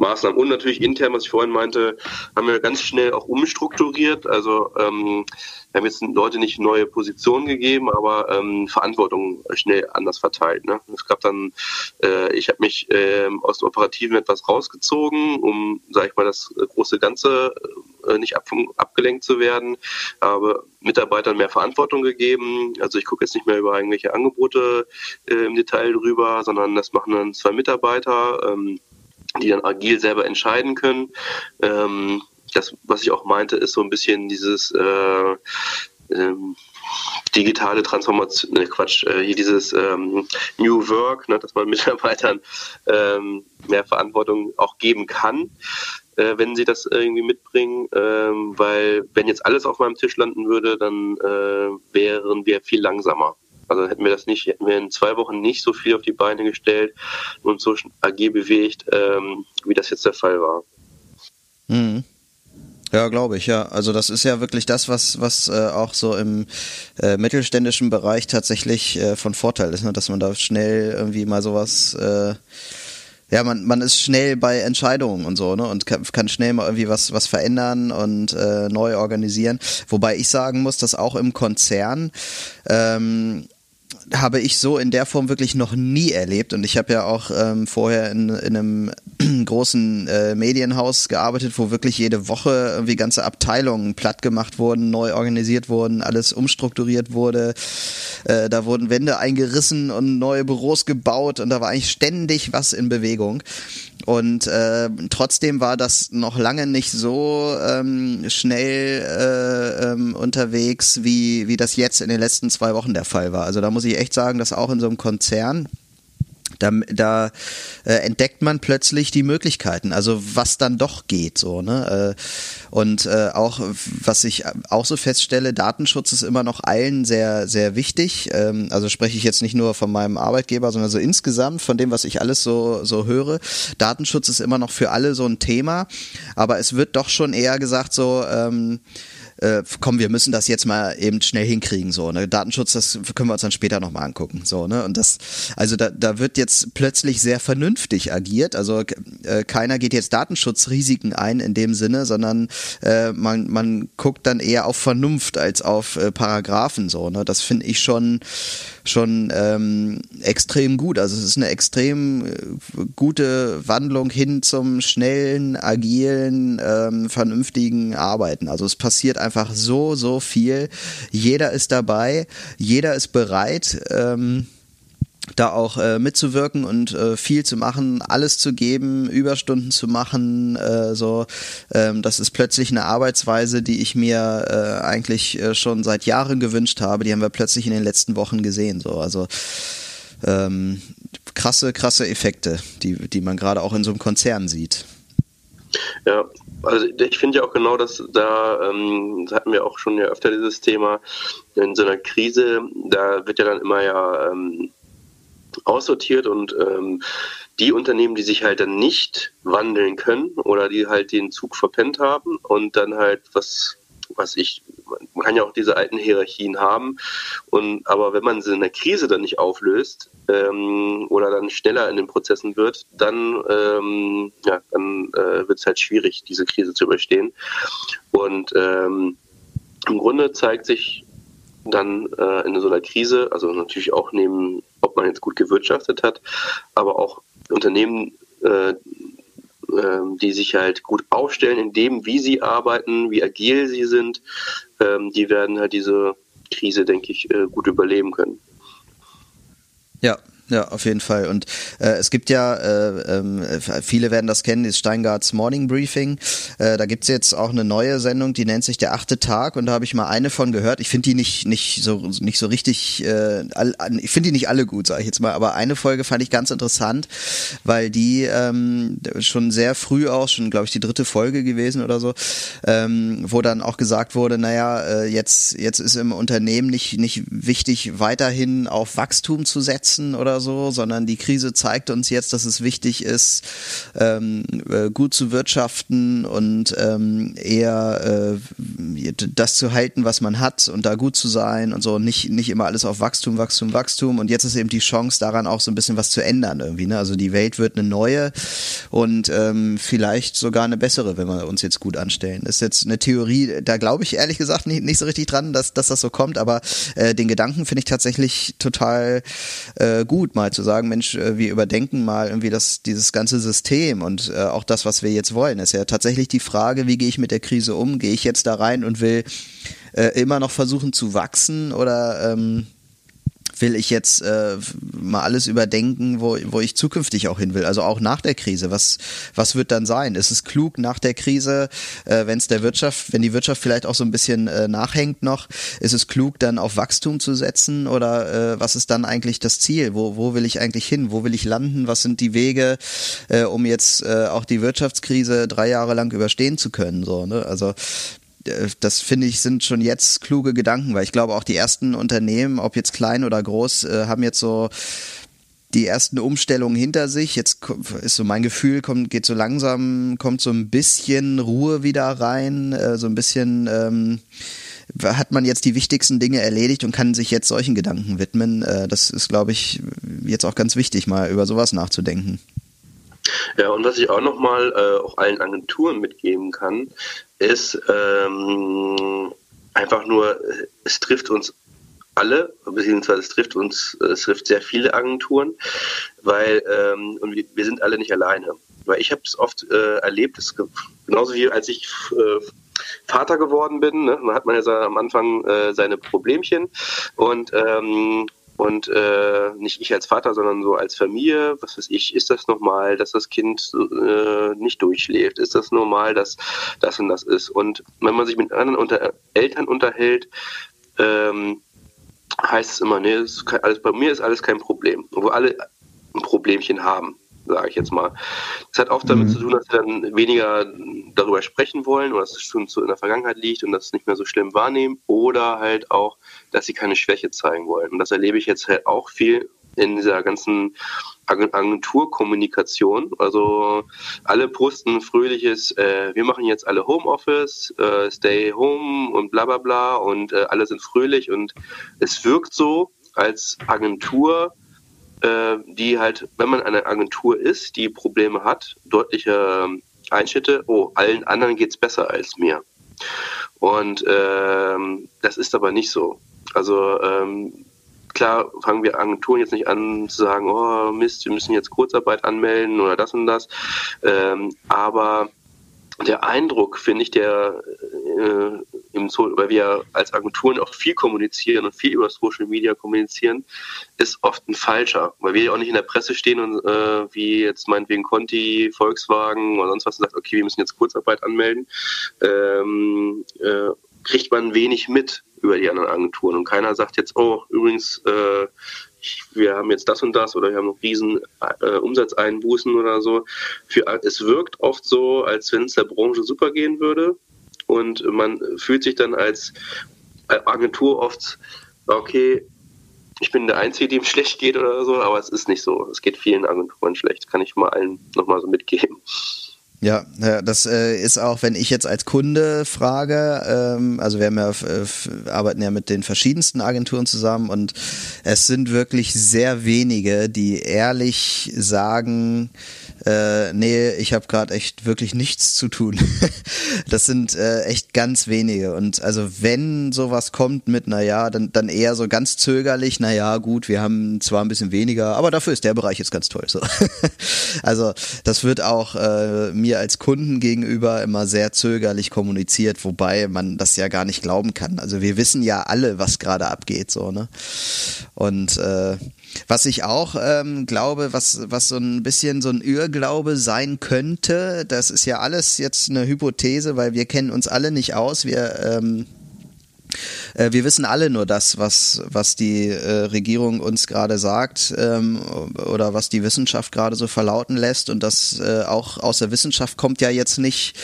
Maßnahmen. Und natürlich intern, was ich vorhin meinte, haben wir ganz schnell auch umstrukturiert. Also ähm, wir haben jetzt Leute nicht neue Positionen gegeben, aber ähm, Verantwortung schnell anders verteilt. Ne? Es gab dann, äh, ich habe mich äh, aus dem Operativen etwas rausgezogen, um, sage ich mal, das große Ganze äh, nicht ab, abgelenkt zu werden, habe Mitarbeitern mehr Verantwortung gegeben. Also ich gucke jetzt nicht mehr über irgendwelche Angebote äh, im Detail drüber, sondern das machen dann zwei Mitarbeiter. Ähm, die dann agil selber entscheiden können. Ähm, das, was ich auch meinte, ist so ein bisschen dieses äh, ähm, digitale Transformation, ne Quatsch, äh, dieses ähm, New Work, ne, dass man Mitarbeitern ähm, mehr Verantwortung auch geben kann, äh, wenn sie das irgendwie mitbringen, ähm, weil wenn jetzt alles auf meinem Tisch landen würde, dann äh, wären wir viel langsamer. Also hätten wir das nicht, hätten wir in zwei Wochen nicht so viel auf die Beine gestellt und so agil bewegt, ähm, wie das jetzt der Fall war. Mhm. Ja, glaube ich, ja. Also das ist ja wirklich das, was, was äh, auch so im äh, mittelständischen Bereich tatsächlich äh, von Vorteil ist, ne? dass man da schnell irgendwie mal sowas äh, ja, man, man ist schnell bei Entscheidungen und so, ne? Und kann, kann schnell mal irgendwie was, was verändern und äh, neu organisieren. Wobei ich sagen muss, dass auch im Konzern ähm, habe ich so in der Form wirklich noch nie erlebt. Und ich habe ja auch ähm, vorher in, in einem großen äh, Medienhaus gearbeitet, wo wirklich jede Woche irgendwie ganze Abteilungen platt gemacht wurden, neu organisiert wurden, alles umstrukturiert wurde. Äh, da wurden Wände eingerissen und neue Büros gebaut und da war eigentlich ständig was in Bewegung. Und äh, trotzdem war das noch lange nicht so ähm, schnell äh, ähm, unterwegs, wie, wie das jetzt in den letzten zwei Wochen der Fall war. Also da muss ich echt sagen, dass auch in so einem Konzern da, da äh, entdeckt man plötzlich die Möglichkeiten, also was dann doch geht, so, ne? Äh, und äh, auch, was ich auch so feststelle, Datenschutz ist immer noch allen sehr, sehr wichtig. Ähm, also spreche ich jetzt nicht nur von meinem Arbeitgeber, sondern so insgesamt von dem, was ich alles so, so höre. Datenschutz ist immer noch für alle so ein Thema, aber es wird doch schon eher gesagt, so, ähm, äh, komm, wir müssen das jetzt mal eben schnell hinkriegen, so, ne? Datenschutz, das können wir uns dann später nochmal angucken, so, ne? Und das, also da, da wird jetzt plötzlich sehr vernünftig agiert, also äh, keiner geht jetzt Datenschutzrisiken ein in dem Sinne, sondern äh, man, man guckt dann eher auf Vernunft als auf äh, Paragraphen, so, ne? Das finde ich schon, schon ähm, extrem gut, also es ist eine extrem äh, gute Wandlung hin zum schnellen, agilen, ähm, vernünftigen Arbeiten, also es passiert einfach so, so viel. Jeder ist dabei, jeder ist bereit. Ähm, da auch äh, mitzuwirken und äh, viel zu machen, alles zu geben, Überstunden zu machen, äh, so ähm, das ist plötzlich eine Arbeitsweise, die ich mir äh, eigentlich äh, schon seit Jahren gewünscht habe. Die haben wir plötzlich in den letzten Wochen gesehen. So also ähm, krasse, krasse Effekte, die die man gerade auch in so einem Konzern sieht. Ja, also ich finde ja auch genau, dass da, ähm, das hatten wir auch schon ja öfter dieses Thema, in so einer Krise, da wird ja dann immer ja ähm, aussortiert und ähm, die Unternehmen, die sich halt dann nicht wandeln können oder die halt den Zug verpennt haben und dann halt was was ich, man kann ja auch diese alten Hierarchien haben. Und aber wenn man sie in der Krise dann nicht auflöst ähm, oder dann schneller in den Prozessen wird, dann, ähm, ja, dann äh, wird es halt schwierig, diese Krise zu überstehen. Und ähm, im Grunde zeigt sich dann äh, in so einer Krise, also natürlich auch neben, ob man jetzt gut gewirtschaftet hat, aber auch Unternehmen, äh, ähm, die sich halt gut aufstellen in dem, wie sie arbeiten, wie agil sie sind, ähm, die werden halt diese Krise, denke ich, äh, gut überleben können. Ja, ja, auf jeden Fall. Und äh, es gibt ja, äh, äh, viele werden das kennen, das Steingarts Morning Briefing. Äh, da gibt's jetzt auch eine neue Sendung, die nennt sich Der achte Tag und da habe ich mal eine von gehört. Ich finde die nicht, nicht, so, nicht so richtig, äh, all, ich finde die nicht alle gut, sage ich jetzt mal, aber eine Folge fand ich ganz interessant, weil die ähm, schon sehr früh auch, schon glaube ich die dritte Folge gewesen oder so, ähm, wo dann auch gesagt wurde, naja, äh, jetzt, jetzt ist im Unternehmen nicht, nicht wichtig, weiterhin auf Wachstum zu setzen oder so, sondern die Krise zeigt uns jetzt, dass es wichtig ist, ähm, äh, gut zu wirtschaften und ähm, eher äh, das zu halten, was man hat und da gut zu sein und so, nicht, nicht immer alles auf Wachstum, Wachstum, Wachstum. Und jetzt ist eben die Chance, daran auch so ein bisschen was zu ändern irgendwie. Ne? Also die Welt wird eine neue und ähm, vielleicht sogar eine bessere, wenn wir uns jetzt gut anstellen. Das ist jetzt eine Theorie, da glaube ich ehrlich gesagt nicht, nicht so richtig dran, dass, dass das so kommt, aber äh, den Gedanken finde ich tatsächlich total äh, gut gut, mal zu sagen, Mensch, äh, wir überdenken mal irgendwie das, dieses ganze System und äh, auch das, was wir jetzt wollen. ist ja tatsächlich die Frage, wie gehe ich mit der Krise um? Gehe ich jetzt da rein und will äh, immer noch versuchen zu wachsen oder ähm, will ich jetzt äh, mal alles überdenken, wo, wo ich zukünftig auch hin will, also auch nach der Krise. Was, was wird dann sein? Ist es klug nach der Krise, äh, wenn es der Wirtschaft, wenn die Wirtschaft vielleicht auch so ein bisschen äh, nachhängt noch, ist es klug, dann auf Wachstum zu setzen oder äh, was ist dann eigentlich das Ziel? Wo, wo will ich eigentlich hin? Wo will ich landen? Was sind die Wege, äh, um jetzt äh, auch die Wirtschaftskrise drei Jahre lang überstehen zu können? So, ne? Also das finde ich sind schon jetzt kluge Gedanken, weil ich glaube auch die ersten Unternehmen, ob jetzt klein oder groß, äh, haben jetzt so die ersten Umstellungen hinter sich. Jetzt ist so mein Gefühl, kommt, geht so langsam, kommt so ein bisschen Ruhe wieder rein, äh, so ein bisschen ähm, hat man jetzt die wichtigsten Dinge erledigt und kann sich jetzt solchen Gedanken widmen. Äh, das ist, glaube ich, jetzt auch ganz wichtig, mal über sowas nachzudenken. Ja, und was ich auch nochmal äh, auch allen Agenturen mitgeben kann, ist ähm, einfach nur, es trifft uns alle, beziehungsweise es trifft uns, es trifft sehr viele Agenturen, weil ähm, und wir, sind alle nicht alleine. Weil ich habe es oft äh, erlebt, das, genauso wie als ich äh, Vater geworden bin, ne, hat man ja am Anfang äh, seine Problemchen und ähm, und äh, nicht ich als Vater, sondern so als Familie, was weiß ich, ist das normal, dass das Kind äh, nicht durchschläft? Ist das normal, dass das und das ist? Und wenn man sich mit anderen unter Eltern unterhält, ähm, heißt es immer, nee, alles, bei mir ist alles kein Problem, wo alle ein Problemchen haben sage ich jetzt mal. Das hat auch damit mhm. zu tun, dass sie dann weniger darüber sprechen wollen oder dass es schon so in der Vergangenheit liegt und das nicht mehr so schlimm wahrnehmen oder halt auch, dass sie keine Schwäche zeigen wollen. Und das erlebe ich jetzt halt auch viel in dieser ganzen Agenturkommunikation. Also alle posten fröhliches, äh, wir machen jetzt alle Homeoffice, äh, Stay Home und bla bla bla und äh, alle sind fröhlich und es wirkt so als Agentur, die halt, wenn man eine Agentur ist, die Probleme hat, deutliche ähm, Einschnitte, oh, allen anderen geht es besser als mir. Und ähm, das ist aber nicht so. Also ähm, klar fangen wir Agenturen jetzt nicht an zu sagen, oh Mist, wir müssen jetzt Kurzarbeit anmelden oder das und das. Ähm, aber der Eindruck, finde ich, der äh, im so weil wir als Agenturen auch viel kommunizieren und viel über Social Media kommunizieren, ist oft ein falscher, weil wir ja auch nicht in der Presse stehen und äh, wie jetzt meinetwegen Conti, Volkswagen oder sonst was und sagt, okay, wir müssen jetzt Kurzarbeit anmelden, ähm, äh, kriegt man wenig mit über die anderen Agenturen. Und keiner sagt jetzt, oh, übrigens, äh, wir haben jetzt das und das oder wir haben noch riesen äh, Umsatzeinbußen oder so. Für, es wirkt oft so, als wenn es der Branche super gehen würde und man fühlt sich dann als Agentur oft, okay, ich bin der Einzige, dem schlecht geht oder so, aber es ist nicht so. Es geht vielen Agenturen schlecht, kann ich mal allen nochmal so mitgeben. Ja, das äh, ist auch, wenn ich jetzt als Kunde frage, ähm, also wir haben ja, arbeiten ja mit den verschiedensten Agenturen zusammen und es sind wirklich sehr wenige, die ehrlich sagen, äh, nee, ich habe gerade echt wirklich nichts zu tun. das sind äh, echt ganz wenige. Und also wenn sowas kommt mit, naja, dann, dann eher so ganz zögerlich, naja, gut, wir haben zwar ein bisschen weniger, aber dafür ist der Bereich jetzt ganz toll. So. also das wird auch äh, mir als Kunden gegenüber immer sehr zögerlich kommuniziert, wobei man das ja gar nicht glauben kann. Also wir wissen ja alle, was gerade abgeht, so, ne? Und äh, was ich auch ähm, glaube, was, was so ein bisschen so ein Irrglaube sein könnte, das ist ja alles jetzt eine Hypothese, weil wir kennen uns alle nicht aus. Wir ähm, äh, wir wissen alle nur das, was, was die äh, Regierung uns gerade sagt ähm, oder was die Wissenschaft gerade so verlauten lässt. Und das äh, auch aus der Wissenschaft kommt ja jetzt nicht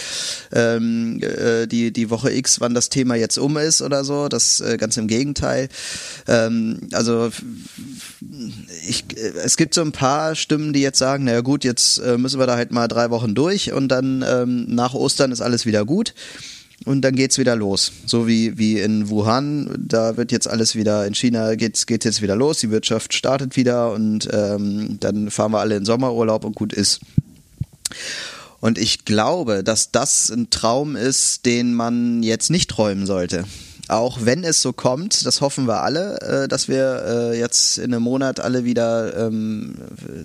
ähm, äh, die, die Woche X, wann das Thema jetzt um ist oder so. Das äh, ganz im Gegenteil. Ähm, also ich, äh, es gibt so ein paar Stimmen, die jetzt sagen, naja gut, jetzt äh, müssen wir da halt mal drei Wochen durch und dann ähm, nach Ostern ist alles wieder gut und dann geht's wieder los. So wie, wie in Wuhan, da wird jetzt alles wieder, in China geht's, geht jetzt wieder los, die Wirtschaft startet wieder und ähm, dann fahren wir alle in Sommerurlaub und gut ist. Und ich glaube, dass das ein Traum ist, den man jetzt nicht träumen sollte auch wenn es so kommt, das hoffen wir alle, äh, dass wir äh, jetzt in einem Monat alle wieder ähm,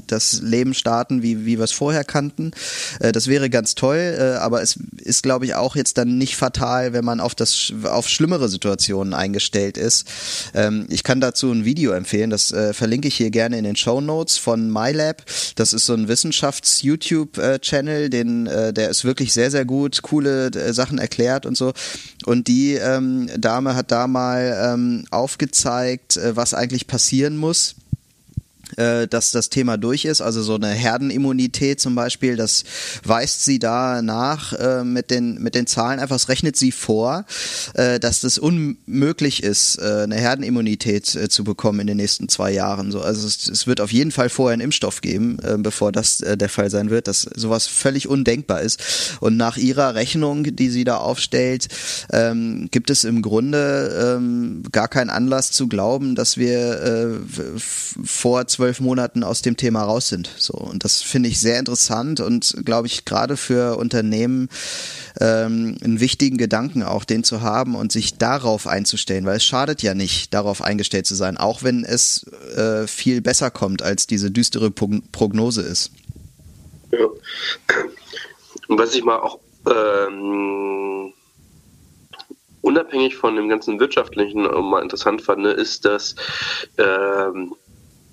das Leben starten, wie, wie wir es vorher kannten. Äh, das wäre ganz toll, äh, aber es ist, glaube ich, auch jetzt dann nicht fatal, wenn man auf das auf schlimmere Situationen eingestellt ist. Ähm, ich kann dazu ein Video empfehlen, das äh, verlinke ich hier gerne in den Show Notes von MyLab. Das ist so ein Wissenschafts-YouTube-Channel, den äh, der ist wirklich sehr, sehr gut, coole Sachen erklärt und so. Und die ähm, da Dame hat da mal ähm, aufgezeigt, äh, was eigentlich passieren muss, äh, dass das Thema durch ist. Also so eine Herdenimmunität zum Beispiel, das weist sie da nach äh, mit, den, mit den Zahlen einfach, es rechnet sie vor, äh, dass das unmöglich ist, äh, eine Herdenimmunität äh, zu bekommen in den nächsten zwei Jahren. So, also es, es wird auf jeden Fall vorher einen Impfstoff geben, äh, bevor das äh, der Fall sein wird, dass sowas völlig undenkbar ist. Und nach ihrer Rechnung, die sie da aufstellt, ähm, gibt es im Grunde ähm, gar keinen Anlass zu glauben, dass wir äh, vor zwölf zwölf Monaten aus dem Thema raus sind. So und das finde ich sehr interessant und glaube ich gerade für Unternehmen ähm, einen wichtigen Gedanken auch, den zu haben und sich darauf einzustellen, weil es schadet ja nicht, darauf eingestellt zu sein, auch wenn es äh, viel besser kommt, als diese düstere Prognose ist. Ja. Und was ich mal auch ähm, unabhängig von dem ganzen wirtschaftlichen mal interessant fand, ist, dass ähm,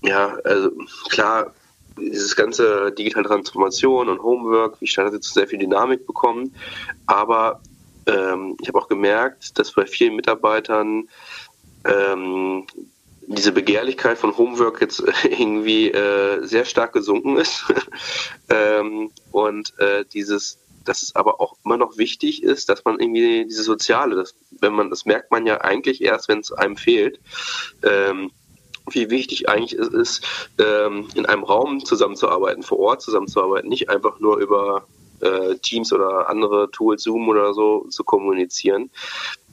ja, also klar, dieses ganze digitale Transformation und Homework, wie startet jetzt sehr viel Dynamik bekommen, aber ähm, ich habe auch gemerkt, dass bei vielen Mitarbeitern ähm, diese Begehrlichkeit von Homework jetzt irgendwie äh, sehr stark gesunken ist. Ähm, und äh, dieses dass es aber auch immer noch wichtig ist, dass man irgendwie diese soziale, das, wenn man das merkt man ja eigentlich erst, wenn es einem fehlt, ähm, wie wichtig eigentlich es ist, ähm, in einem Raum zusammenzuarbeiten, vor Ort zusammenzuarbeiten, nicht einfach nur über äh, Teams oder andere Tools, Zoom oder so zu kommunizieren,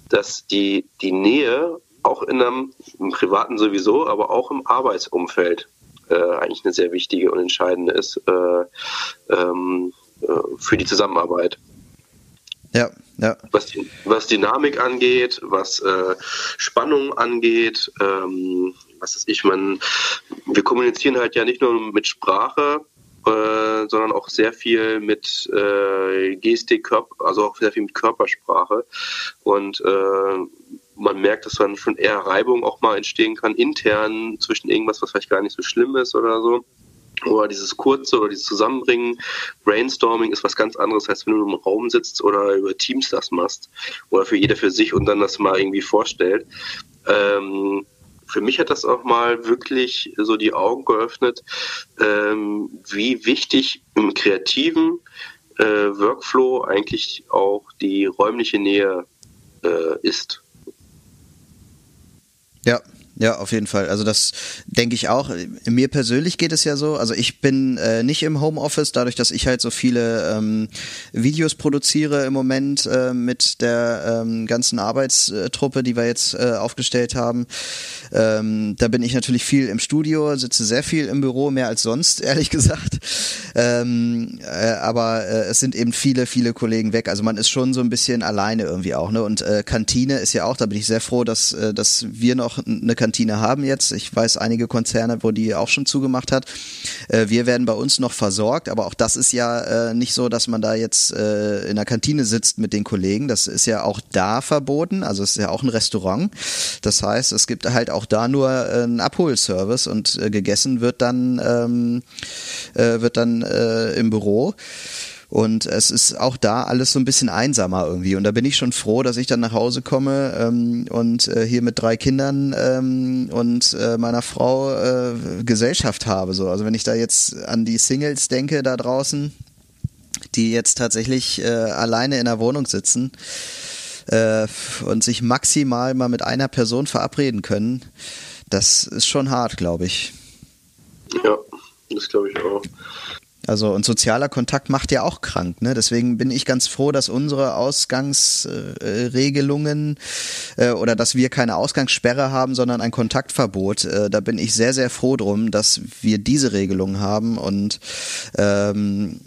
dass die, die Nähe auch in einem im privaten sowieso, aber auch im Arbeitsumfeld äh, eigentlich eine sehr wichtige und entscheidende ist äh, ähm, äh, für die Zusammenarbeit. Ja, ja. Was, was Dynamik angeht, was äh, Spannung angeht, ähm, was ist ich, man, wir kommunizieren halt ja nicht nur mit Sprache, äh, sondern auch sehr viel mit äh, Gestik, Körper, also auch sehr viel mit Körpersprache. Und äh, man merkt, dass dann schon eher Reibung auch mal entstehen kann, intern zwischen irgendwas, was vielleicht gar nicht so schlimm ist oder so. Oder dieses kurze oder dieses Zusammenbringen, Brainstorming ist was ganz anderes, als wenn du im Raum sitzt oder über Teams das machst oder für jeder für sich und dann das mal irgendwie vorstellt. Ähm, für mich hat das auch mal wirklich so die Augen geöffnet, ähm, wie wichtig im kreativen äh, Workflow eigentlich auch die räumliche Nähe äh, ist. Ja, ja, auf jeden Fall. Also das denke ich auch. Mir persönlich geht es ja so. Also ich bin äh, nicht im Homeoffice, dadurch, dass ich halt so viele ähm, Videos produziere im Moment äh, mit der ähm, ganzen Arbeitstruppe, die wir jetzt äh, aufgestellt haben. Ähm, da bin ich natürlich viel im Studio, sitze sehr viel im Büro, mehr als sonst, ehrlich gesagt. Ähm, äh, aber äh, es sind eben viele, viele Kollegen weg. Also man ist schon so ein bisschen alleine irgendwie auch. Ne? Und äh, Kantine ist ja auch, da bin ich sehr froh, dass, dass wir noch eine Kantine Kantine haben jetzt. Ich weiß einige Konzerne, wo die auch schon zugemacht hat. Äh, wir werden bei uns noch versorgt, aber auch das ist ja äh, nicht so, dass man da jetzt äh, in der Kantine sitzt mit den Kollegen. Das ist ja auch da verboten. Also es ist ja auch ein Restaurant. Das heißt, es gibt halt auch da nur einen Abholservice und gegessen wird dann ähm, wird dann im Büro. Und es ist auch da alles so ein bisschen einsamer irgendwie. Und da bin ich schon froh, dass ich dann nach Hause komme ähm, und äh, hier mit drei Kindern ähm, und äh, meiner Frau äh, Gesellschaft habe. So. Also wenn ich da jetzt an die Singles denke da draußen, die jetzt tatsächlich äh, alleine in der Wohnung sitzen äh, und sich maximal mal mit einer Person verabreden können, das ist schon hart, glaube ich. Ja, das glaube ich auch. Also und sozialer Kontakt macht ja auch krank. Ne? Deswegen bin ich ganz froh, dass unsere Ausgangsregelungen äh, oder dass wir keine Ausgangssperre haben, sondern ein Kontaktverbot. Äh, da bin ich sehr, sehr froh drum, dass wir diese Regelungen haben und, ähm,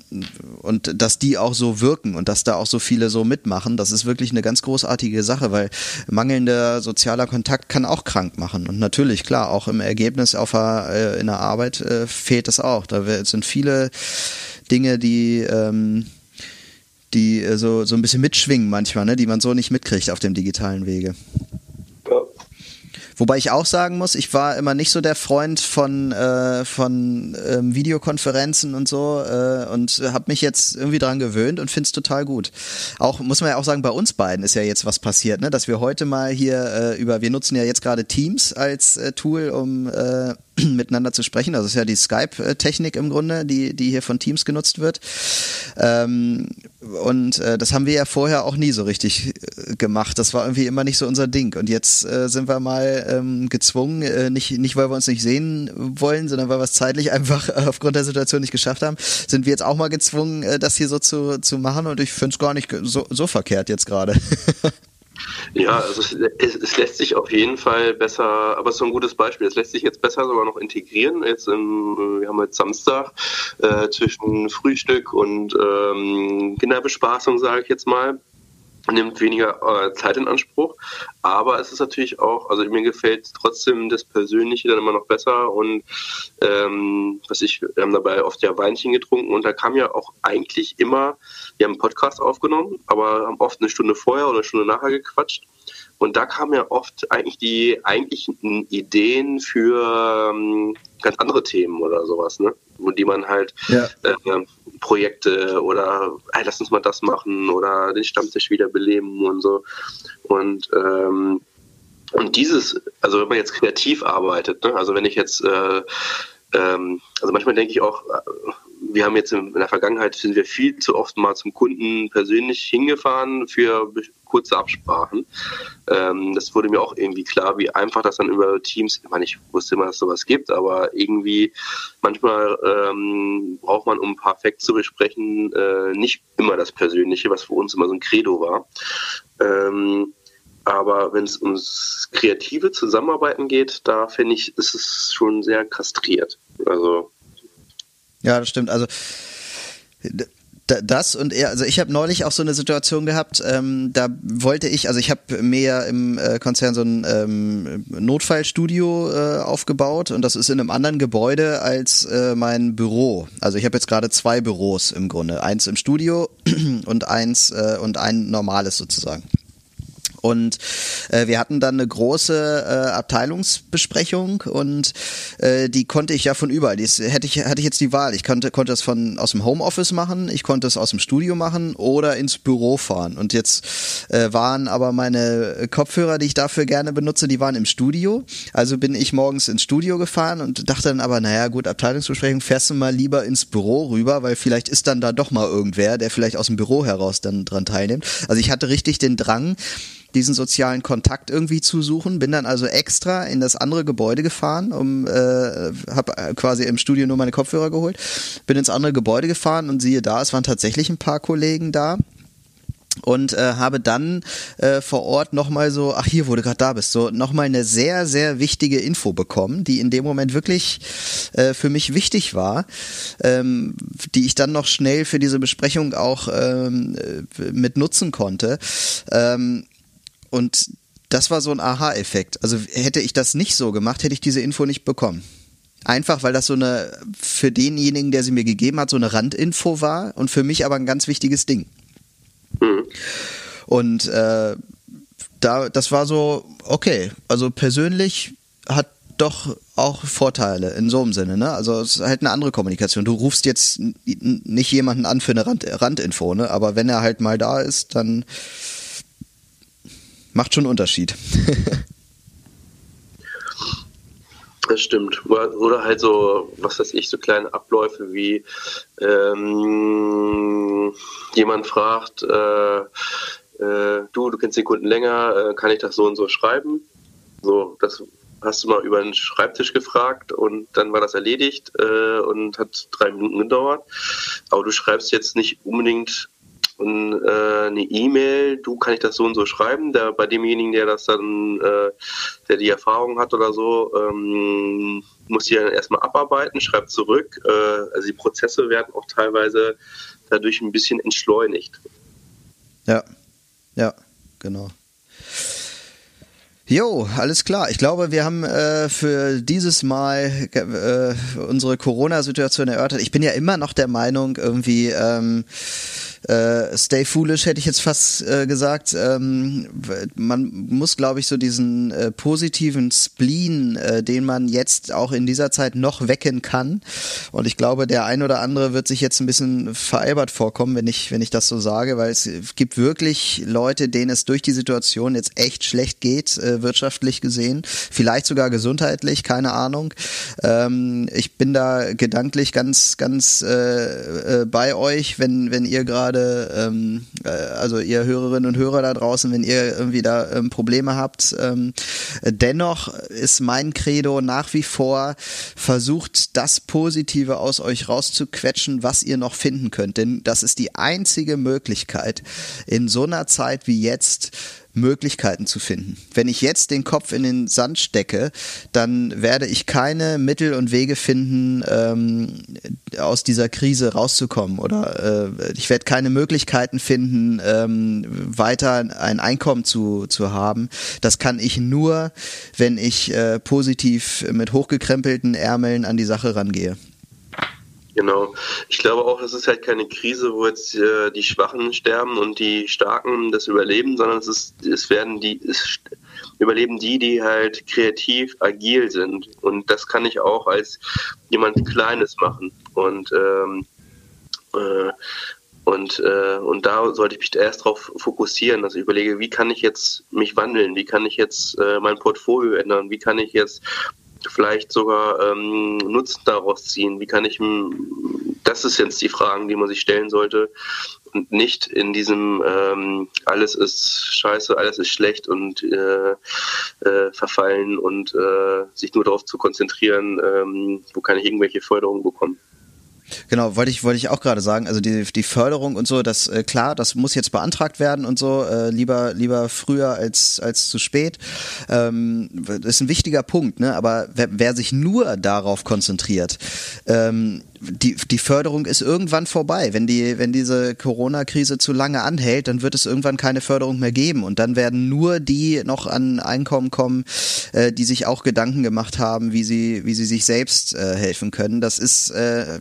und dass die auch so wirken und dass da auch so viele so mitmachen. Das ist wirklich eine ganz großartige Sache, weil mangelnder sozialer Kontakt kann auch krank machen. Und natürlich, klar, auch im Ergebnis auf der, äh, in der Arbeit äh, fehlt es auch. Da sind viele Dinge, die, ähm, die äh, so, so ein bisschen mitschwingen manchmal, ne? die man so nicht mitkriegt auf dem digitalen Wege. Wobei ich auch sagen muss, ich war immer nicht so der Freund von, äh, von ähm, Videokonferenzen und so äh, und habe mich jetzt irgendwie dran gewöhnt und finde es total gut. Auch muss man ja auch sagen, bei uns beiden ist ja jetzt was passiert, ne? dass wir heute mal hier äh, über, wir nutzen ja jetzt gerade Teams als äh, Tool, um äh, miteinander zu sprechen. Also das ist ja die Skype-Technik im Grunde, die, die hier von Teams genutzt wird. Ähm, und äh, das haben wir ja vorher auch nie so richtig äh, gemacht. Das war irgendwie immer nicht so unser Ding. Und jetzt äh, sind wir mal ähm, gezwungen, äh, nicht, nicht weil wir uns nicht sehen wollen, sondern weil wir es zeitlich einfach aufgrund der Situation nicht geschafft haben, sind wir jetzt auch mal gezwungen, äh, das hier so zu, zu machen. Und ich finde es gar nicht so, so verkehrt jetzt gerade. Ja, also es, es, lässt sich auf jeden Fall besser, aber es ist so ein gutes Beispiel. Es lässt sich jetzt besser sogar noch integrieren. Jetzt im, wir haben jetzt Samstag äh, zwischen Frühstück und ähm, Kinderbespaßung, sage ich jetzt mal nimmt weniger äh, Zeit in Anspruch, aber es ist natürlich auch, also mir gefällt trotzdem das Persönliche dann immer noch besser. Und ähm, was ich, wir haben dabei oft ja Weinchen getrunken. Und da kam ja auch eigentlich immer, wir haben einen Podcast aufgenommen, aber haben oft eine Stunde vorher oder eine Stunde nachher gequatscht und da kamen ja oft eigentlich die eigentlichen Ideen für ähm, ganz andere Themen oder sowas, ne? Und die man halt ja. äh, Projekte oder hey, lass uns mal das machen oder den Stammtisch wiederbeleben und so. Und ähm, und dieses, also wenn man jetzt kreativ arbeitet, ne? also wenn ich jetzt, äh, ähm, also manchmal denke ich auch, äh, wir haben jetzt in der Vergangenheit sind wir viel zu oft mal zum Kunden persönlich hingefahren für kurze Absprachen. Ähm, das wurde mir auch irgendwie klar, wie einfach das dann über Teams, ich meine, ich wusste immer, dass sowas gibt, aber irgendwie manchmal ähm, braucht man, um ein paar Facts zu besprechen, äh, nicht immer das Persönliche, was für uns immer so ein Credo war. Ähm, aber wenn es ums kreative Zusammenarbeiten geht, da finde ich, ist es schon sehr kastriert. Also ja, das stimmt. Also das und er, also ich habe neulich auch so eine Situation gehabt, ähm, da wollte ich, also ich habe mir im äh, Konzern so ein ähm, Notfallstudio äh, aufgebaut und das ist in einem anderen Gebäude als äh, mein Büro. Also ich habe jetzt gerade zwei Büros im Grunde, eins im Studio und eins äh, und ein normales sozusagen. Und äh, wir hatten dann eine große äh, Abteilungsbesprechung und äh, die konnte ich ja von überall. Dies hätte ich hatte ich jetzt die Wahl. Ich konnte konnte das von aus dem Homeoffice machen, ich konnte es aus dem Studio machen oder ins Büro fahren. Und jetzt äh, waren aber meine Kopfhörer, die ich dafür gerne benutze, die waren im Studio. Also bin ich morgens ins Studio gefahren und dachte dann aber, naja gut, Abteilungsbesprechung, fährst du mal lieber ins Büro rüber, weil vielleicht ist dann da doch mal irgendwer, der vielleicht aus dem Büro heraus dann dran teilnimmt. Also ich hatte richtig den Drang, diesen sozialen Kontakt irgendwie zu suchen. Bin dann also extra in das andere Gebäude gefahren, um äh, habe quasi im Studio nur meine Kopfhörer geholt, bin ins andere Gebäude gefahren und siehe da, es waren tatsächlich ein paar Kollegen da und äh, habe dann äh, vor Ort nochmal so, ach hier, wo du gerade da bist, so nochmal eine sehr, sehr wichtige Info bekommen, die in dem Moment wirklich äh, für mich wichtig war, ähm, die ich dann noch schnell für diese Besprechung auch ähm, äh, mit nutzen konnte. Ähm, und das war so ein Aha-Effekt. Also hätte ich das nicht so gemacht, hätte ich diese Info nicht bekommen. Einfach, weil das so eine, für denjenigen, der sie mir gegeben hat, so eine Randinfo war und für mich aber ein ganz wichtiges Ding. Mhm. Und äh, da, das war so, okay, also persönlich hat doch auch Vorteile in so einem Sinne, ne? Also es ist halt eine andere Kommunikation. Du rufst jetzt nicht jemanden an für eine Rand, Randinfo, ne? Aber wenn er halt mal da ist, dann macht schon einen Unterschied. Das stimmt. Oder halt so, was weiß ich, so kleine Abläufe wie ähm, jemand fragt, äh, äh, du, du kennst den Kunden länger, äh, kann ich das so und so schreiben? So, das hast du mal über den Schreibtisch gefragt und dann war das erledigt äh, und hat drei Minuten gedauert. Aber du schreibst jetzt nicht unbedingt und äh, eine E-Mail, du kann ich das so und so schreiben, der, bei demjenigen, der das dann, äh, der die Erfahrung hat oder so, ähm, muss die dann erstmal abarbeiten, schreibt zurück. Äh, also die Prozesse werden auch teilweise dadurch ein bisschen entschleunigt. Ja, ja, genau. Jo, alles klar. Ich glaube, wir haben äh, für dieses Mal äh, unsere Corona-Situation erörtert. Ich bin ja immer noch der Meinung, irgendwie ähm, äh, Stay Foolish hätte ich jetzt fast äh, gesagt. Ähm, man muss, glaube ich, so diesen äh, positiven Spleen, äh, den man jetzt auch in dieser Zeit noch wecken kann. Und ich glaube, der ein oder andere wird sich jetzt ein bisschen veralbert vorkommen, wenn ich, wenn ich das so sage, weil es gibt wirklich Leute, denen es durch die Situation jetzt echt schlecht geht, äh, wirtschaftlich gesehen, vielleicht sogar gesundheitlich, keine Ahnung. Ähm, ich bin da gedanklich ganz, ganz äh, äh, bei euch, wenn, wenn ihr gerade gerade, ähm, äh, also ihr Hörerinnen und Hörer da draußen, wenn ihr irgendwie da ähm, Probleme habt. Ähm, dennoch ist mein Credo nach wie vor, versucht das Positive aus euch rauszuquetschen, was ihr noch finden könnt. Denn das ist die einzige Möglichkeit in so einer Zeit wie jetzt, Möglichkeiten zu finden. Wenn ich jetzt den Kopf in den Sand stecke, dann werde ich keine Mittel und Wege finden, ähm, aus dieser Krise rauszukommen. Oder äh, ich werde keine Möglichkeiten finden, ähm, weiter ein Einkommen zu, zu haben. Das kann ich nur, wenn ich äh, positiv mit hochgekrempelten Ärmeln an die Sache rangehe. Genau. Ich glaube auch, es ist halt keine Krise, wo jetzt äh, die Schwachen sterben und die Starken das überleben, sondern es ist, es werden die, es überleben die, die halt kreativ, agil sind. Und das kann ich auch als jemand Kleines machen. Und ähm, äh, und, äh, und da sollte ich mich erst darauf fokussieren, dass ich überlege, wie kann ich jetzt mich wandeln, wie kann ich jetzt äh, mein Portfolio ändern, wie kann ich jetzt vielleicht sogar ähm, Nutzen daraus ziehen? Wie kann ich, das ist jetzt die Fragen, die man sich stellen sollte und nicht in diesem ähm, alles ist scheiße, alles ist schlecht und äh, äh, verfallen und äh, sich nur darauf zu konzentrieren, ähm, wo kann ich irgendwelche Förderungen bekommen. Genau, wollte ich, wollte ich auch gerade sagen. Also die, die Förderung und so, das äh, klar, das muss jetzt beantragt werden und so, äh, lieber, lieber früher als, als zu spät. Ähm, das ist ein wichtiger Punkt, ne? Aber wer, wer sich nur darauf konzentriert, ähm, die, die Förderung ist irgendwann vorbei. Wenn die, wenn diese Corona-Krise zu lange anhält, dann wird es irgendwann keine Förderung mehr geben. Und dann werden nur die noch an Einkommen kommen, äh, die sich auch Gedanken gemacht haben, wie sie, wie sie sich selbst äh, helfen können. Das ist äh,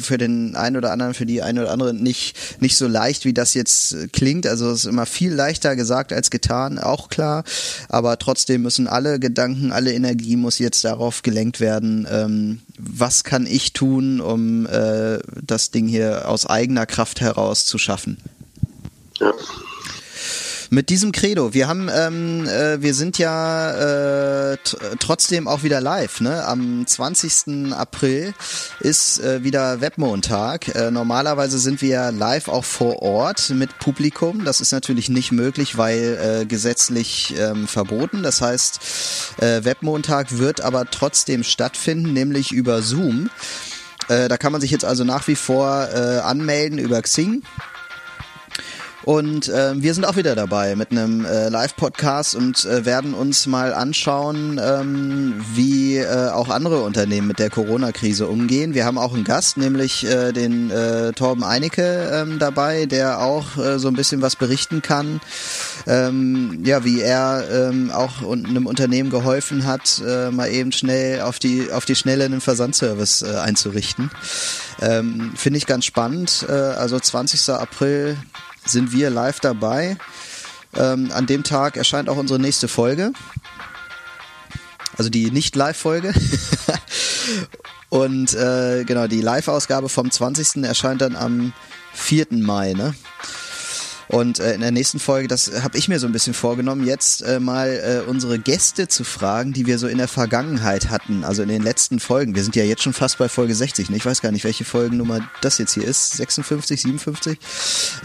für den einen oder anderen, für die eine oder andere nicht, nicht so leicht, wie das jetzt klingt. Also es ist immer viel leichter gesagt als getan, auch klar. Aber trotzdem müssen alle Gedanken, alle Energie muss jetzt darauf gelenkt werden, ähm, was kann ich tun, um äh, das Ding hier aus eigener Kraft heraus zu schaffen. Ja mit diesem Credo. Wir haben, ähm, äh, wir sind ja äh, trotzdem auch wieder live. Ne? Am 20. April ist äh, wieder Webmontag. Äh, normalerweise sind wir live auch vor Ort mit Publikum. Das ist natürlich nicht möglich, weil äh, gesetzlich ähm, verboten. Das heißt, äh, Webmontag wird aber trotzdem stattfinden, nämlich über Zoom. Äh, da kann man sich jetzt also nach wie vor äh, anmelden über Xing. Und äh, wir sind auch wieder dabei mit einem äh, Live-Podcast und äh, werden uns mal anschauen, ähm, wie äh, auch andere Unternehmen mit der Corona-Krise umgehen. Wir haben auch einen Gast, nämlich äh, den äh, Torben Einecke ähm, dabei, der auch äh, so ein bisschen was berichten kann, ähm, ja, wie er ähm, auch einem Unternehmen geholfen hat, äh, mal eben schnell auf die auf die Schnelle einen Versandservice äh, einzurichten. Ähm, Finde ich ganz spannend. Äh, also 20. April sind wir live dabei. Ähm, an dem Tag erscheint auch unsere nächste Folge. Also die Nicht-Live-Folge. Und äh, genau, die Live-Ausgabe vom 20. erscheint dann am 4. Mai, ne? Und äh, in der nächsten Folge, das habe ich mir so ein bisschen vorgenommen, jetzt äh, mal äh, unsere Gäste zu fragen, die wir so in der Vergangenheit hatten, also in den letzten Folgen. Wir sind ja jetzt schon fast bei Folge 60, ne? ich weiß gar nicht, welche Folgennummer das jetzt hier ist, 56, 57.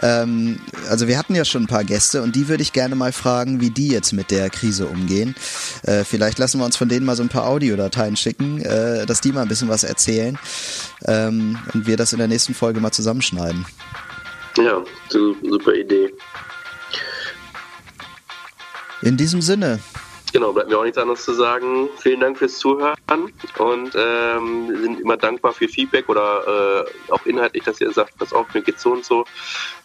Ähm, also wir hatten ja schon ein paar Gäste und die würde ich gerne mal fragen, wie die jetzt mit der Krise umgehen. Äh, vielleicht lassen wir uns von denen mal so ein paar Audiodateien schicken, äh, dass die mal ein bisschen was erzählen ähm, und wir das in der nächsten Folge mal zusammenschneiden. Ja, super Idee. In diesem Sinne. Genau, bleibt mir auch nichts anderes zu sagen. Vielen Dank fürs Zuhören und ähm, sind immer dankbar für Feedback oder äh, auch inhaltlich, dass ihr sagt, pass auf, mir geht's so und so,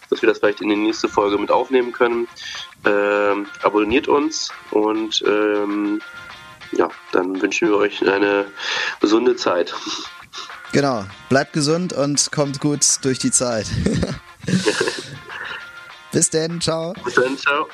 dass wir das vielleicht in die nächste Folge mit aufnehmen können. Ähm, abonniert uns und ähm, ja, dann wünschen wir euch eine gesunde Zeit. Genau, bleibt gesund und kommt gut durch die Zeit. Bis denn, ciao. Bis dann, ciao.